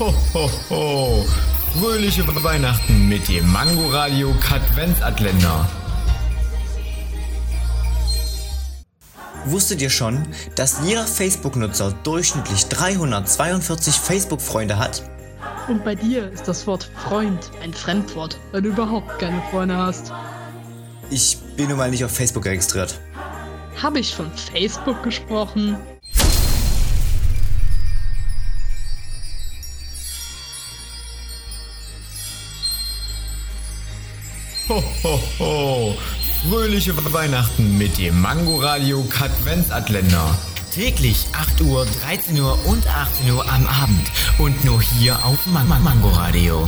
Ho, ho, ho. Fröhliche Weihnachten mit dem Mangoradio Katwenzatländer. Wusstet ihr schon, dass jeder Facebook-Nutzer durchschnittlich 342 Facebook-Freunde hat? Und bei dir ist das Wort Freund ein Fremdwort, weil du überhaupt keine Freunde hast. Ich bin nun mal nicht auf Facebook registriert. Habe ich von Facebook gesprochen? Ho, ho, ho. Fröhliche Weihnachten mit dem Mangoradio Katwenzatländer. Täglich 8 Uhr, 13 Uhr und 18 Uhr am Abend. Und nur hier auf Man Man Mangoradio.